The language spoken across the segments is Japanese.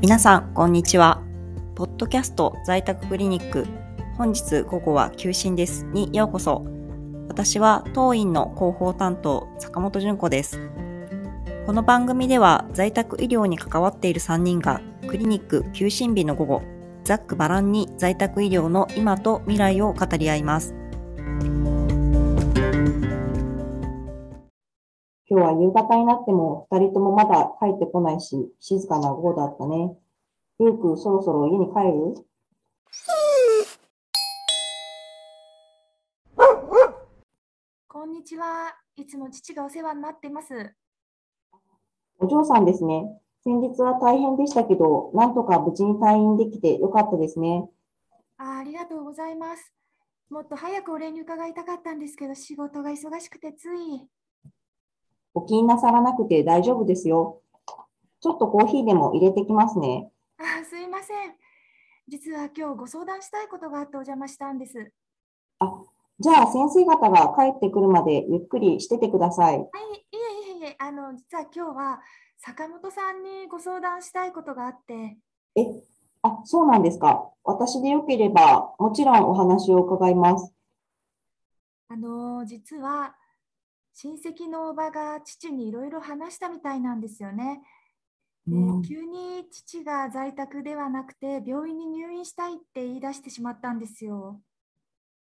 皆さん、こんにちは。ポッドキャスト在宅クリニック、本日午後は休診ですにようこそ。私は当院の広報担当、坂本純子です。この番組では在宅医療に関わっている3人がクリニック休診日の午後、ざっくばらんに在宅医療の今と未来を語り合います。今日は夕方になっても二人ともまだ帰ってこないし、静かな午後だったね。ルーク、そろそろ家に帰る？こんにちは。いつも父がお世話になってます。お嬢さんですね。先日は大変でしたけど、なんとか無事に退院できてよかったですね。あありがとうございます。もっと早くお礼に伺いたかったんですけど、仕事が忙しくてつい。お気になさらなくて大丈夫ですよ。ちょっとコーヒーでも入れてきますね。あすいません。実は今日ご相談したいことがあってお邪魔したんです。あ、じゃあ先生方が帰ってくるまでゆっくりしててください。はい、いえいえいえ、あの、実は今日は坂本さんにご相談したいことがあって。え、あ、そうなんですか。私でよければ、もちろんお話を伺います。あの、実は親戚のおばが父にいろいろ話したみたいなんですよね。で急に父が在宅ではなくて病院に入院したいって言い出してしまったんですよ。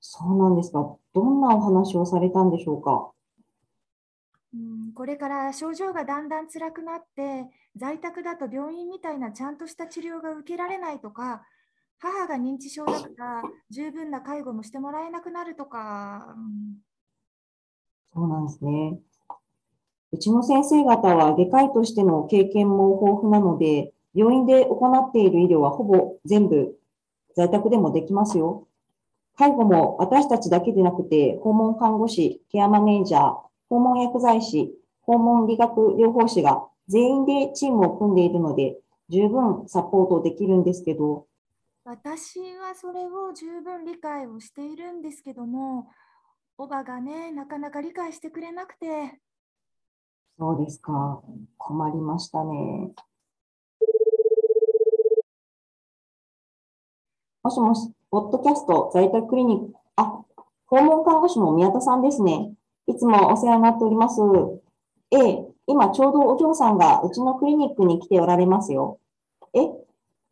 そうなんですか。どんなお話をされたんでしょうか。うん、これから症状がだんだん辛くなって在宅だと病院みたいなちゃんとした治療が受けられないとか母が認知症だから十分な介護もしてもらえなくなるとか、うん、そうなんですね。うちの先生方は外科医としての経験も豊富なので、病院で行っている医療はほぼ全部在宅でもできますよ。介護も私たちだけでなくて、訪問看護師、ケアマネージャー、訪問薬剤師、訪問理学療法士が全員でチームを組んでいるので、十分サポートできるんですけど。私はそれを十分理解をしているんですけども、おばがね、なかなか理解してくれなくて。そうですか。困りましたね。もしもし、ポッドキャスト在宅クリニック、あ、訪問看護師の宮田さんですね。いつもお世話になっております。ええ、今ちょうどお嬢さんがうちのクリニックに来ておられますよ。え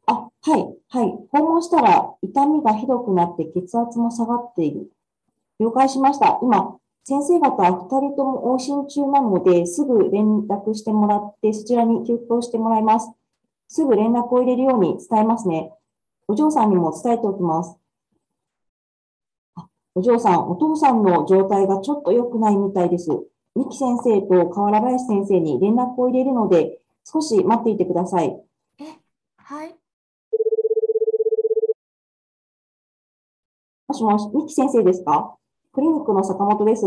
あ、はい、はい。訪問したら痛みがひどくなって血圧も下がっている。了解しました。今、先生方2人とも往診中なので、すぐ連絡してもらって、そちらに休憩してもらいます。すぐ連絡を入れるように伝えますね。お嬢さんにも伝えておきます。お嬢さん、お父さんの状態がちょっと良くないみたいです。三木先生と河原林先生に連絡を入れるので、少し待っていてください。え、はい。もしもし、三木先生ですか？クリニックの坂本です。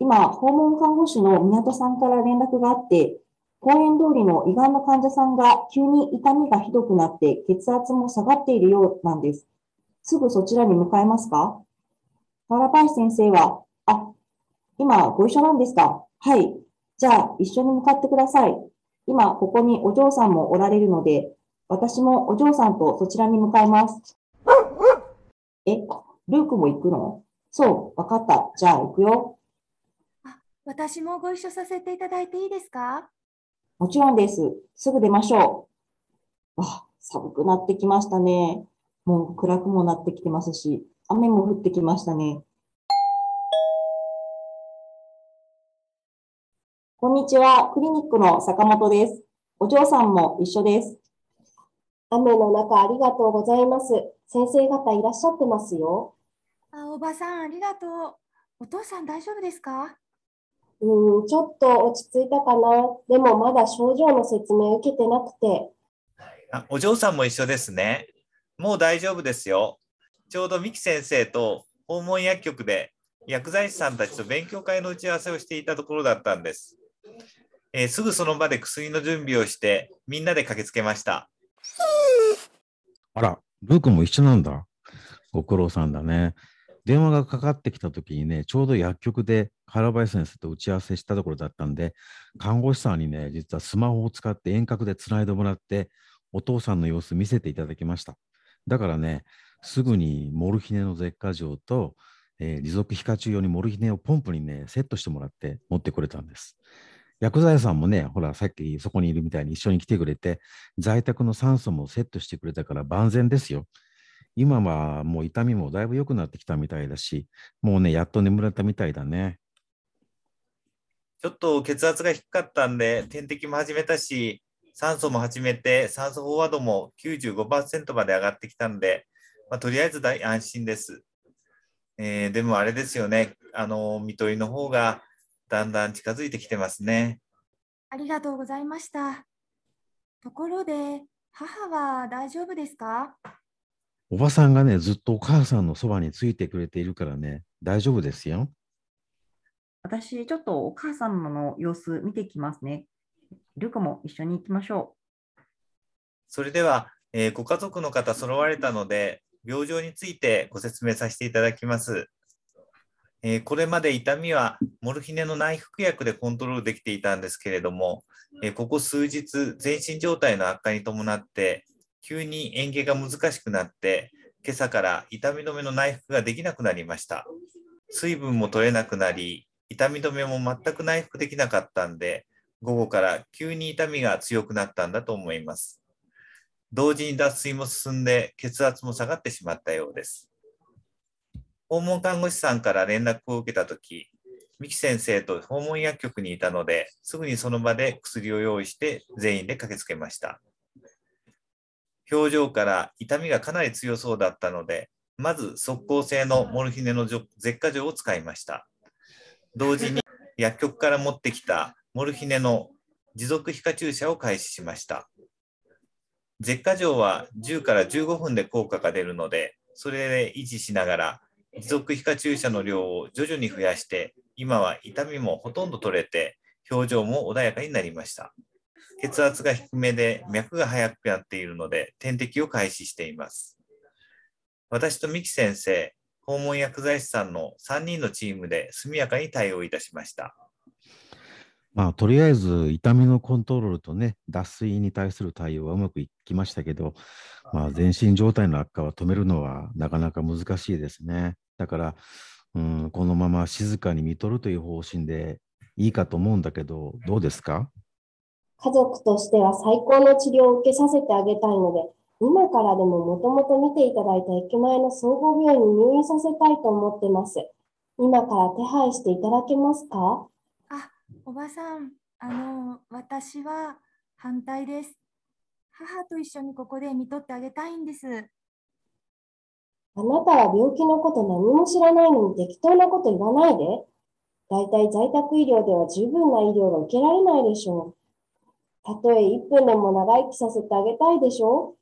今、訪問看護師の港さんから連絡があって、公園通りの胃がんの患者さんが急に痛みがひどくなって血圧も下がっているようなんです。すぐそちらに向かえますか？原林先生は、あ、今ご一緒なんですかはい。じゃあ一緒に向かってください。今ここにお嬢さんもおられるので、私もお嬢さんとそちらに向かいます。え、ルークも行くの？そう、わかった。じゃあ行くよ。あ、私もご一緒させていただいていいですか？もちろんです。すぐ出ましょう。あ、寒くなってきましたね。もう暗くもなってきてますし、雨も降ってきましたね。こんにちは。クリニックの坂本です。お嬢さんも一緒です。雨の中ありがとうございます。先生方いらっしゃってますよ。あ、おばさん、ありがとう。お父さん大丈夫ですか？うん、ちょっと落ち着いたかな。でもまだ症状の説明受けてなくて。あお嬢さんも一緒ですね。もう大丈夫ですよ。ちょうど三木先生と訪問薬局で薬剤師さんたちと勉強会の打ち合わせをしていたところだったんです。えー、すぐその場で薬の準備をしてみんなで駆けつけました。あら、ルークも一緒なんだ。ご苦労さんだね。電話がかかってきた時にね、ちょうど薬局で原林先生と打ち合わせしたところだったんで、看護師さんにね、実はスマホを使って遠隔でつないでもらって、お父さんの様子見せていただきました。だからね、すぐにモルヒネの舌下錠と、えー、持続皮下中用にモルヒネをポンプにね、セットしてもらって持ってくれたんです。薬剤師さんもね、ほら、さっきそこにいるみたいに一緒に来てくれて、在宅の酸素もセットしてくれたから万全ですよ。今はもう痛みもだいぶ良くなってきたみたいだし、もうね、やっと眠れたみたいだね。ちょっと血圧が低かったんで、点滴も始めたし、酸素も始めて、酸素飽和度も95%まで上がってきたんで、まあ、とりあえず大安心です。えー、でもあれですよね、あの、看取りの方がだんだん近づいてきてますね。ありがとうございました。ところで、母は大丈夫ですか？おばさんがね、ずっとお母さんのそばについてくれているからね、大丈夫ですよ。私、ちょっとお母様の様子見てきますね。ルカも一緒に行きましょう。それでは、えー、ご家族の方揃われたので、病状についてご説明させていただきます。えー、これまで痛みはモルヒネの内服薬でコントロールできていたんですけれども、えー、ここ数日、全身状態の悪化に伴って、急に嚥下が難しくなって、今朝から痛み止めの内服ができなくなりました。水分も取れなくなり、痛み止めも全く内服できなかったんで、午後から急に痛みが強くなったんだと思います。同時に脱水も進んで血圧も下がってしまったようです。訪問看護師さんから連絡を受けたとき、三木先生と訪問薬局にいたので、すぐにその場で薬を用意して全員で駆けつけました。表情から痛みがかなり強そうだったので、まず速効性のモルヒネの舌下錠を使いました。同時に 薬局から持ってきたモルヒネの持続皮下注射を開始しました。舌下錠は10から15分で効果が出るので、それで維持しながら持続皮下注射の量を徐々に増やして、今は痛みもほとんど取れて、表情も穏やかになりました。血圧が低めで脈が速くなっているので、点滴を開始しています。私と三木先生、訪問薬剤師さんの3人のチームで速やかに対応いたしました。まあ、とりあえず痛みのコントロールとね、脱水に対する対応はうまくいきましたけど、まあ、全身状態の悪化は止めるのはなかなか難しいですね。だから、うん、このまま静かに見とるという方針でいいかと思うんだけど、どうですか？家族としては最高の治療を受けさせてあげたいので、今からでももともと見ていただいた駅前の総合病院に入院させたいと思ってます。今から手配していただけますか？あ、おばさん、あの、私は反対です。母と一緒にここで見とってあげたいんです。あなたは病気のこと何も知らないのに適当なこと言わないで。だいたい在宅医療では十分な医療が受けられないでしょう。たとえ1分でも長生きさせてあげたいでしょ？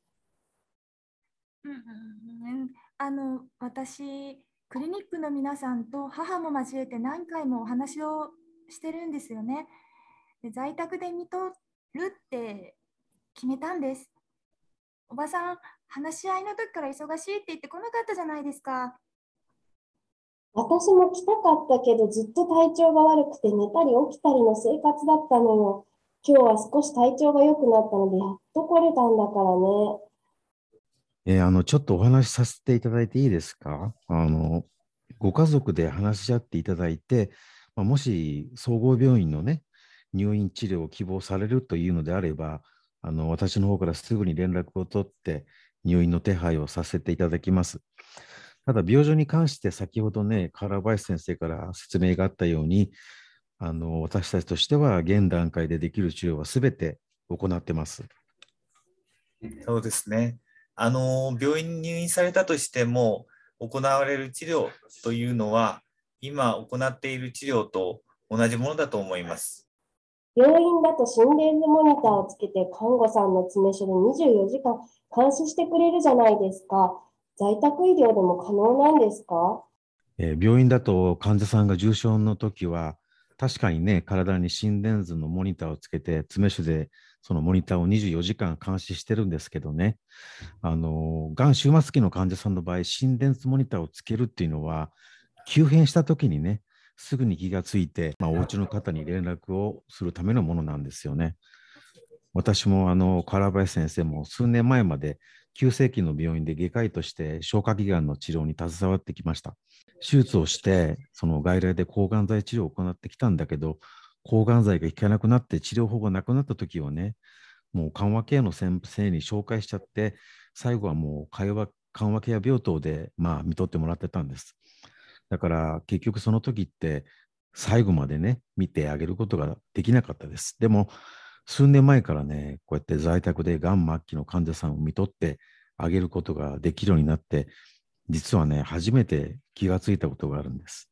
う。うん、あの、私、クリニックの皆さんと母も交えて何回もお話をしてるんですよね。で在宅で見とるって決めたんです。おばさん、話し合いの時から忙しいって言ってこなかったじゃないですか。私も来たかったけど、ずっと体調が悪くて寝たり起きたりの生活だったのよ。今日は少し体調が良くなったので、やっと来れたんだからね。えー、あの、ちょっとお話しさせていただいていいですか？あの、ご家族で話し合っていただいて、まあ、もし総合病院のね、入院治療を希望されるというのであれば、あの私の方からすぐに連絡を取って入院の手配をさせていただきます。ただ、病状に関して先ほどね、原林先生から説明があったように、あの私たちとしては現段階でできる治療はすべて行ってます。そうですね。あの病院に入院されたとしても、行われる治療というのは、今行っている治療と同じものだと思います。病院だと心電図モニターをつけて看護さんの詰め所で24時間監視してくれるじゃないですか。在宅医療でも可能なんですか、えー、病院だと患者さんが重症の時は確かにね、体に心電図のモニターをつけて、詰め所でそのモニターを24時間監視してるんですけどね、あの、がん終末期の患者さんの場合、心電図モニターをつけるっていうのは、急変した時にね、すぐに気がついて、まあ、お家の方に連絡をするためのものなんですよね。私もあの唐林先生も数年前まで急性期の病院で外科医として消化器がんの治療に携わってきました。手術をしてその外来で抗がん剤治療を行ってきたんだけど抗がん剤が効かなくなって治療法がなくなった時はねもう緩和ケアの先生に紹介しちゃって最後はもう会話緩和ケア病棟でまあ見とってもらってたんです。だから結局その時って最後までね見てあげることができなかったです。でも数年前からね、こうやって在宅でがん末期の患者さんを見とってあげることができるようになって、実はね、初めて気がついたことがあるんです。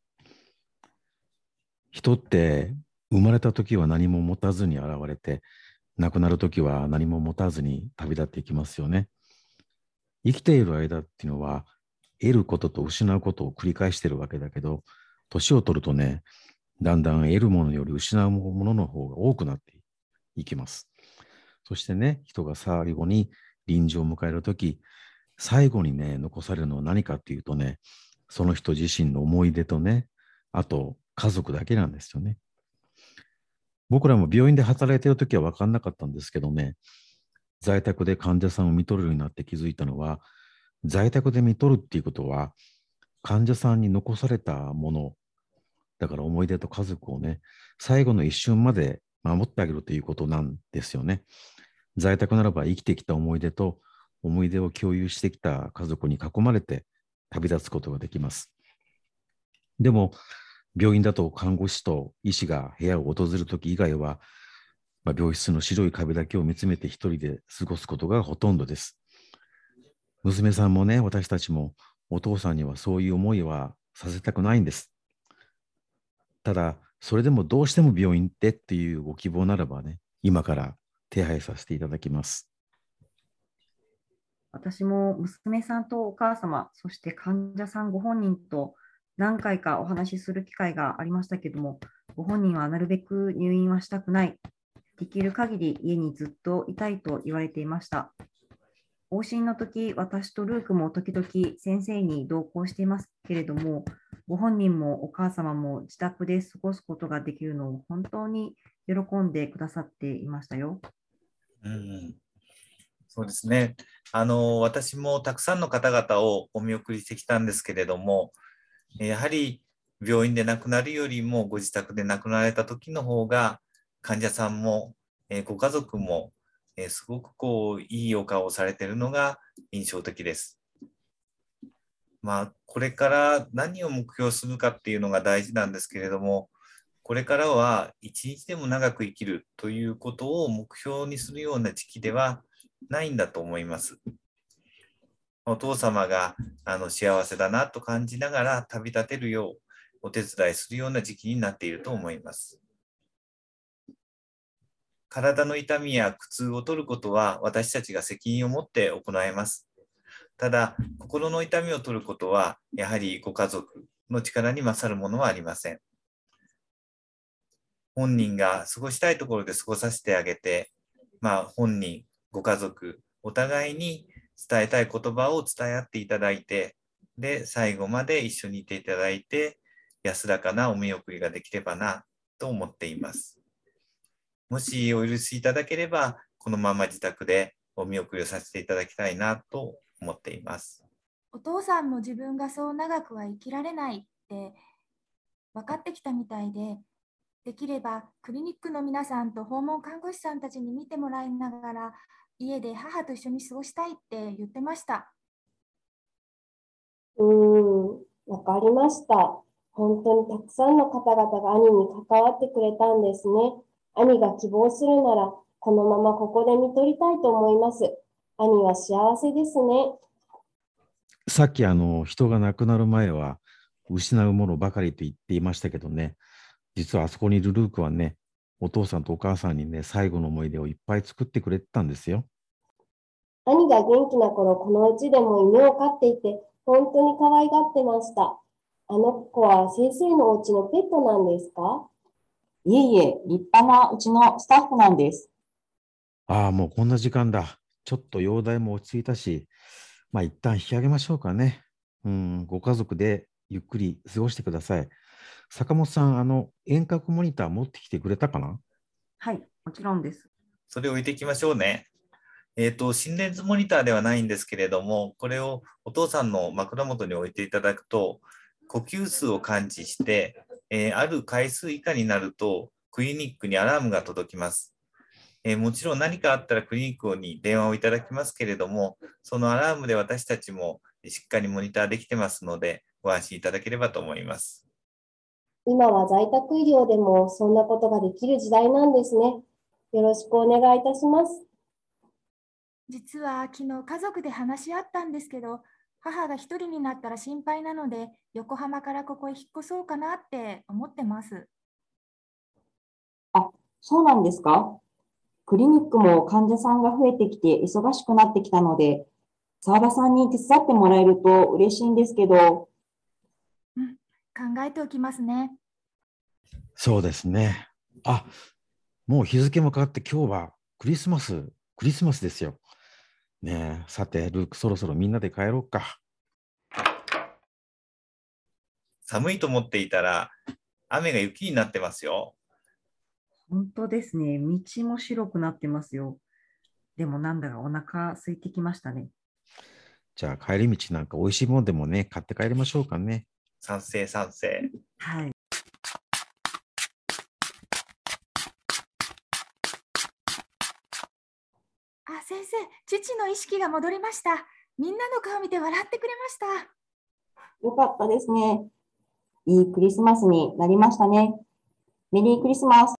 人って生まれた時は何も持たずに現れて、亡くなる時は何も持たずに旅立っていきますよね。生きている間っていうのは、得ることと失うことを繰り返してるわけだけど、年を取るとね、だんだん得るものより失うものの方が多くなっていきます。そしてね、人が最後に臨終を迎えるとき、最後にね、残されるのは何かっていうとね、その人自身の思い出とね、あと家族だけなんですよね。僕らも病院で働いてるときは分かんなかったんですけどね、在宅で患者さんを見とるようになって気づいたのは、在宅で見とるっていうことは、患者さんに残されたもの、だから思い出と家族をね、最後の一瞬まで守ってあげるということなんですよね。在宅ならば生きてきた思い出と思い出を共有してきた家族に囲まれて旅立つことができます。でも、病院だと看護師と医師が部屋を訪れるとき以外は、まあ、病室の白い壁だけを見つめて一人で過ごすことがほとんどです。娘さんもね、私たちもお父さんにはそういう思いはさせたくないんです。ただ、それでもどうしても病院ってっていうご希望ならばね、今から手配させていただきます。私も娘さんとお母様、そして患者さんご本人と何回かお話しする機会がありましたけども、ご本人はなるべく入院はしたくない、できる限り家にずっといたいと言われていました。往診の時、私とルークも時々先生に同行していますけれども、ご本人もお母様も自宅で過ごすことができるのを本当に喜んでくださっていましたよ。うん、そうですねあの私もたくさんの方々をお見送りしてきたんですけれどもやはり病院で亡くなるよりもご自宅で亡くなられた時の方が患者さんも、えご家族も、えすごくこういいお顔をされてるのが印象的です。まあ、これから何を目標するかっていうのが大事なんですけれども、これからは一日でも長く生きるということを目標にするような時期ではないんだと思います。お父様があの幸せだなと感じながら旅立てるようお手伝いするような時期になっていると思います。体の痛みや苦痛を取ることは私たちが責任を持って行います。ただ、心の痛みを取ることは、やはりご家族の力に勝るものはありません。本人が過ごしたいところで過ごさせてあげて、まあ、本人、ご家族、お互いに伝えたい言葉を伝え合っていただいて、で、最後まで一緒にいていただいて、安らかなお見送りができればなと思っています。もしお許しいただければ、このまま自宅でお見送りをさせていただきたいなと思っています。お父さんも自分がそう長くは生きられないって分かってきたみたいで、できればクリニックの皆さんと訪問看護師さんたちに見てもらいながら、家で母と一緒に過ごしたいって言ってました。うーん、わかりました。本当にたくさんの方々が兄に関わってくれたんですね。兄が希望するなら、このままここで見取りたいと思います。兄は幸せですね。さっきあの人が亡くなる前は失うものばかりと言っていましたけどね、実はあそこにいるルークはね、お父さんとお母さんにね、最後の思い出をいっぱい作ってくれてたんですよ。兄が元気な頃、このうちでも犬を飼っていて、本当に可愛がってました。あの子は先生のお家のペットなんですか？いえいえ、立派なうちのスタッフなんです。ああ、もうこんな時間だ。ちょっと容体も落ち着いたし、まあ一旦引き上げましょうかね。うん、ご家族でゆっくり過ごしてください。坂本さん、あの遠隔モニター持ってきてくれたかな？はい、もちろんです。それを置いていきましょうね。えっ、と、心電図モニターではないんですけれども、これをお父さんの枕元に置いていただくと、呼吸数を感知して、えーある回数以下になると、クリニックにアラームが届きます。えーもちろん何かあったらクリニックに電話をいただきますけれども、そのアラームで私たちもしっかりモニターできてますので、ご安心いただければと思います。今は在宅医療でもそんなことができる時代なんですね。よろしくお願いいたします。実は昨日家族で話し合ったんですけど、母が一人になったら心配なので、横浜からここへ引っ越そうかなって思ってます。そうなんですか？クリニックも患者さんが増えてきて忙しくなってきたので、澤田さんに手伝ってもらえると嬉しいんですけど、考えておきますね。そうですね。あ、もう日付も変わって今日はクリスマス、クリスマスですよ。ねえ、さて、ルーク、そろそろみんなで帰ろうか。寒いと思っていたら、雨が雪になってますよ。本当ですね。道も白くなってますよ。でもなんだかお腹空いてきましたね。じゃあ帰り道なんか美味しいものでもね、買って帰りましょうかね。賛成賛成。はい。あ、先生、父の意識が戻りました。みんなの顔見て笑ってくれました。よかったですね。いいクリスマスになりましたね。メリークリスマス。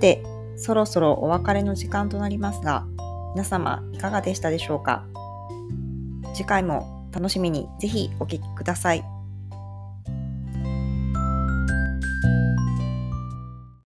て、そろそろお別れの時間となりますが、皆様いかがでしたでしょうか？次回も楽しみにぜひお聴きください。